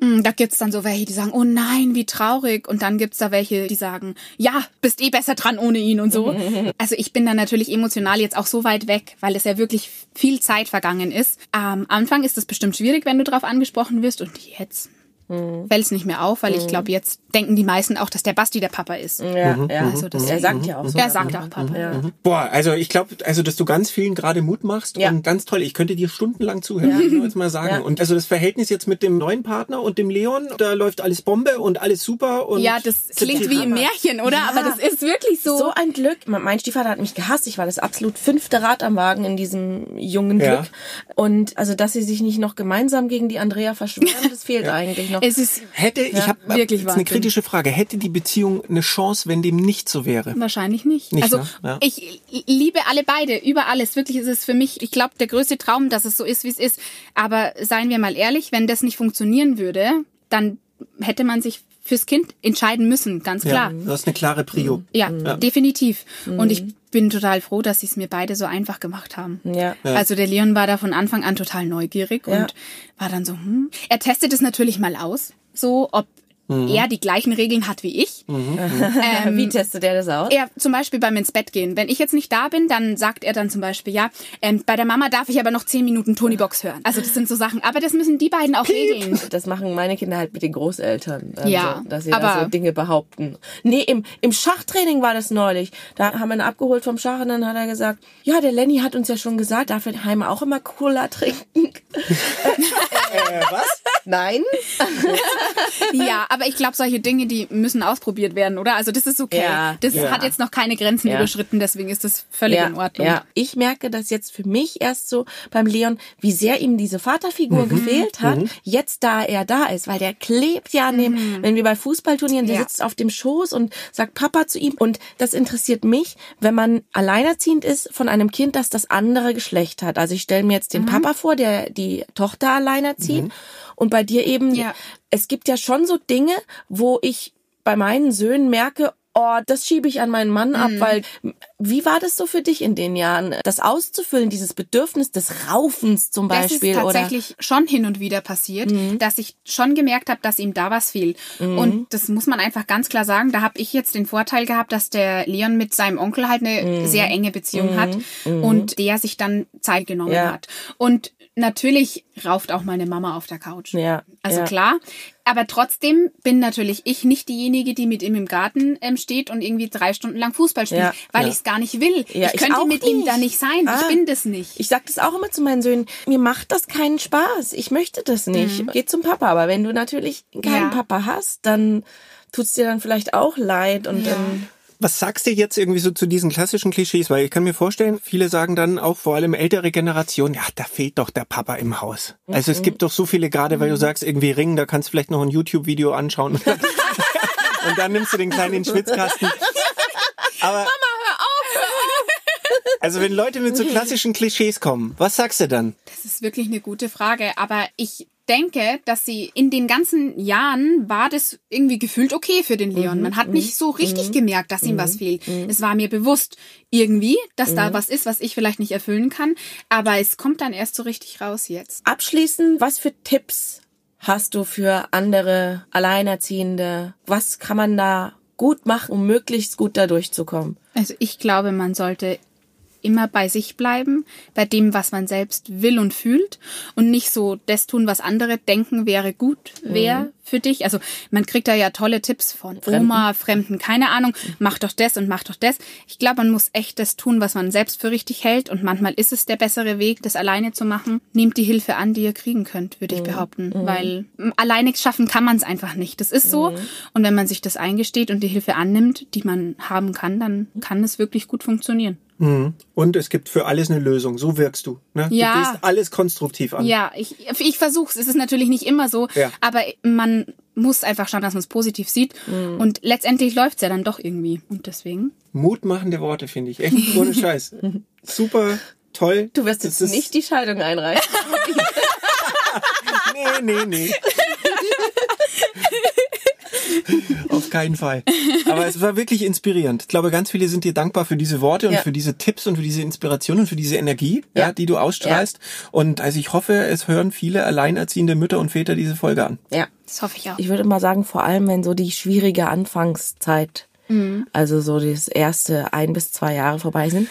mm, da gibt's dann so welche, die sagen, oh nein, wie traurig. Und dann gibt's da welche, die sagen, ja, bist eh besser dran ohne ihn und so. Also ich bin da natürlich emotional jetzt auch so weit weg, weil es ja wirklich viel Zeit vergangen ist. Am Anfang ist es bestimmt schwierig, wenn du drauf angesprochen wirst. Und jetzt mhm. fällt es nicht mehr auf, weil mhm. ich glaube, jetzt denken die meisten auch, dass der Basti der Papa ist. Ja, mhm. ja. Also das er sagt ja auch so. Er sagt auch Papa. Ja. Mhm. Boah, also ich glaube, also dass du ganz vielen gerade Mut machst ja. und ganz toll. Ich könnte dir stundenlang zuhören, ja. ich jetzt mal sagen. Ja. Und also das Verhältnis jetzt mit dem neuen Partner und dem Leon, da läuft alles Bombe und alles super. Und ja, das klingt wie im Märchen, oder? Aber das ist wirklich so. So ein Glück. Mein Stiefvater hat mich gehasst. Ich war das absolut fünfte Rad am Wagen in diesem jungen Glück. Und also, dass sie sich nicht noch gemeinsam gegen die Andrea verschwören, das fehlt eigentlich noch. Es ist hätte ja, ich habe wirklich eine kritische Frage, hätte die Beziehung eine Chance, wenn dem nicht so wäre? Wahrscheinlich nicht. nicht also ne? ja. ich liebe alle beide über alles. Wirklich ist es für mich, ich glaube, der größte Traum, dass es so ist, wie es ist. Aber seien wir mal ehrlich, wenn das nicht funktionieren würde, dann hätte man sich fürs Kind entscheiden müssen, ganz klar. Ja, du hast eine klare Prio. Ja, ja. definitiv. Und ich bin total froh, dass sie es mir beide so einfach gemacht haben. Ja. Also der Leon war da von Anfang an total neugierig ja. und war dann so, hm. Er testet es natürlich mal aus so, ob mhm. er die gleichen Regeln hat wie ich. Mhm. Ähm, wie testet er das aus? Er zum Beispiel beim ins Bett gehen. Wenn ich jetzt nicht da bin, dann sagt er dann zum Beispiel, ja, ähm, bei der Mama darf ich aber noch zehn Minuten Tony Box hören. Also das sind so Sachen. Aber das müssen die beiden auch Piep. regeln. Das machen meine Kinder halt mit den Großeltern. Also, ja, dass sie aber, so Dinge behaupten. Nee, im, im Schachtraining war das neulich. Da haben wir ihn abgeholt vom Schach und dann hat er gesagt, ja, der Lenny hat uns ja schon gesagt, darf er heim auch immer Cola trinken. äh, was? Nein. Ja, aber ich glaube, solche Dinge, die müssen ausprobiert werden, oder? Also das ist okay. Ja, das ja. hat jetzt noch keine Grenzen ja. überschritten, deswegen ist das völlig in Ordnung. Ja, ich merke das jetzt für mich erst so beim Leon, wie sehr ihm diese Vaterfigur mhm. gefehlt hat, mhm. jetzt da er da ist, weil der klebt ja an dem, mhm. wenn wir bei Fußballturnieren, der sitzt auf dem Schoß und sagt Papa zu ihm und das interessiert mich, wenn man alleinerziehend ist von einem Kind, das das andere Geschlecht hat. Also ich stelle mir jetzt den mhm. Papa vor, der die Tochter alleinerzieht mhm. Und bei dir eben, ja. Es gibt ja schon so Dinge, wo ich bei meinen Söhnen merke, oh, das schiebe ich an meinen Mann ab, mhm. weil wie war das so für dich in den Jahren, das auszufüllen, dieses Bedürfnis des Raufens zum Beispiel? Das ist tatsächlich oder? schon hin und wieder passiert, mhm. dass ich schon gemerkt habe, dass ihm da was fehlt. Mhm. Und das muss man einfach ganz klar sagen. Da habe ich jetzt den Vorteil gehabt, dass der Leon mit seinem Onkel halt eine mhm. sehr enge Beziehung hat mhm. Mhm. und der sich dann Zeit genommen ja. hat. Und natürlich rauft auch meine Mama auf der Couch. Ja. Also ja. klar. Aber trotzdem bin natürlich ich nicht diejenige, die mit ihm im Garten ähm, steht und irgendwie drei Stunden lang Fußball spielt, ja. weil ja. ich es gar nicht will. Ja, ich könnte ich mit nicht. ihm da nicht sein. Ah. Ich bin das nicht. Ich sag das auch immer zu meinen Söhnen. Mir macht das keinen Spaß. Ich möchte das nicht. Mhm. Geh zum Papa. Aber wenn du natürlich keinen Papa hast, dann tut's dir dann vielleicht auch leid und dann was sagst du jetzt irgendwie so zu diesen klassischen Klischees? Weil ich kann mir vorstellen, viele sagen dann auch vor allem ältere Generationen, ja, da fehlt doch der Papa im Haus. Mhm. Also es gibt doch so viele, gerade weil du mhm. sagst, irgendwie Ring, da kannst du vielleicht noch ein YouTube-Video anschauen. Und dann, und dann nimmst du den kleinen Schwitzkasten. Aber, Mama, hör auf, hör auf! Also wenn Leute mit so klassischen Klischees kommen, was sagst du dann? Das ist wirklich eine gute Frage, aber ich denke, dass sie in den ganzen Jahren war das irgendwie gefühlt okay für den Leon. Mhm, Man hat nicht mhm, so richtig mhm, gemerkt, dass ihm was fehlt. Es war mir bewusst irgendwie, dass da was ist, was ich vielleicht nicht erfüllen kann. Aber es kommt dann erst so richtig raus jetzt. Abschließend, was für Tipps hast du für andere Alleinerziehende? Was kann man da gut machen, um möglichst gut da durchzukommen? Also ich glaube, man sollte immer bei sich bleiben, bei dem, was man selbst will und fühlt und nicht so das tun, was andere denken wäre gut, wäre mhm. für dich. Also man kriegt da ja tolle Tipps von Fremden. Oma, Fremden, keine Ahnung, mach doch das und mach doch das. Ich glaube, man muss echt das tun, was man selbst für richtig hält und manchmal ist es der bessere Weg, das alleine zu machen. Nehmt die Hilfe an, die ihr kriegen könnt, würde ich mhm. behaupten, mhm. weil alleine schaffen kann man es einfach nicht. Das ist so mhm. und wenn man sich das eingesteht und die Hilfe annimmt, die man haben kann, dann kann es wirklich gut funktionieren. Mhm. Und es gibt für alles eine Lösung. So wirkst du. Ne? Ja. Du gehst alles konstruktiv an. Ja, ich, ich versuche es. Es ist natürlich nicht immer so, ja. aber man muss einfach schauen, dass man es positiv sieht. Mhm. Und letztendlich läuft es ja dann doch irgendwie. Und deswegen. Mutmachende Worte, finde ich. Echt ohne Scheiß. Super, toll. Du wirst jetzt nicht die Scheidung einreichen. nee, nee, nee. Auf keinen Fall. Aber es war wirklich inspirierend. Ich glaube, ganz viele sind dir dankbar für diese Worte und ja. für diese Tipps und für diese Inspiration und für diese Energie, ja. ja die du ausstrahlst. Ja. Und also ich hoffe, es hören viele alleinerziehende Mütter und Väter diese Folge an. Ja, das hoffe ich auch. Ich würde mal sagen, vor allem, wenn so die schwierige Anfangszeit, mhm. also so das erste ein bis zwei Jahre vorbei sind.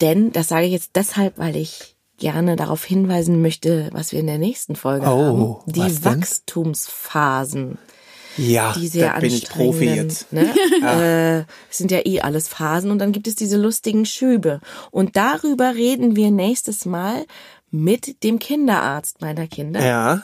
Denn, das sage ich jetzt deshalb, weil ich gerne darauf hinweisen möchte, was wir in der nächsten Folge oh, haben. Die Wachstumsphasen. Ja, die sehr da bin ich Profi jetzt. Ne? ja. äh, sind ja eh alles Phasen und dann gibt es diese lustigen Schübe. Und darüber reden wir nächstes Mal mit dem Kinderarzt meiner Kinder. Ja.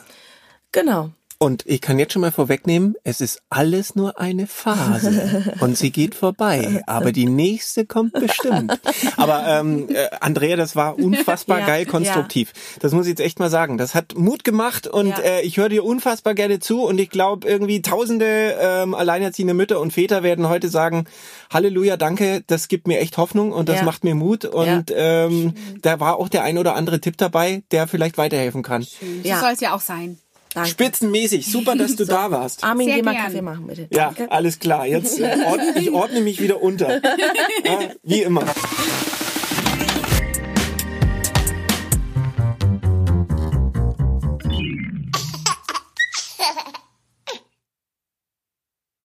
Genau. Und ich kann jetzt schon mal vorwegnehmen, es ist alles nur eine Phase und sie geht vorbei, aber die nächste kommt bestimmt. Aber ähm, äh, Andrea, das war unfassbar ja, geil konstruktiv. Ja. Das muss ich jetzt echt mal sagen. Das hat Mut gemacht und ja. äh, ich höre dir unfassbar gerne zu und ich glaube irgendwie tausende ähm, alleinerziehende Mütter und Väter werden heute sagen, Halleluja, danke, das gibt mir echt Hoffnung und das macht mir Mut und ähm, da war auch der ein oder andere Tipp dabei, der vielleicht weiterhelfen kann. Schön. So soll es ja auch sein. Danke. Spitzenmäßig. Super, dass du so. da warst. Armin, Sehr geh mal gern. Kaffee machen, bitte. Ja, Danke. alles klar. Jetzt äh, ordne, ich ordne mich wieder unter. Ja, wie immer.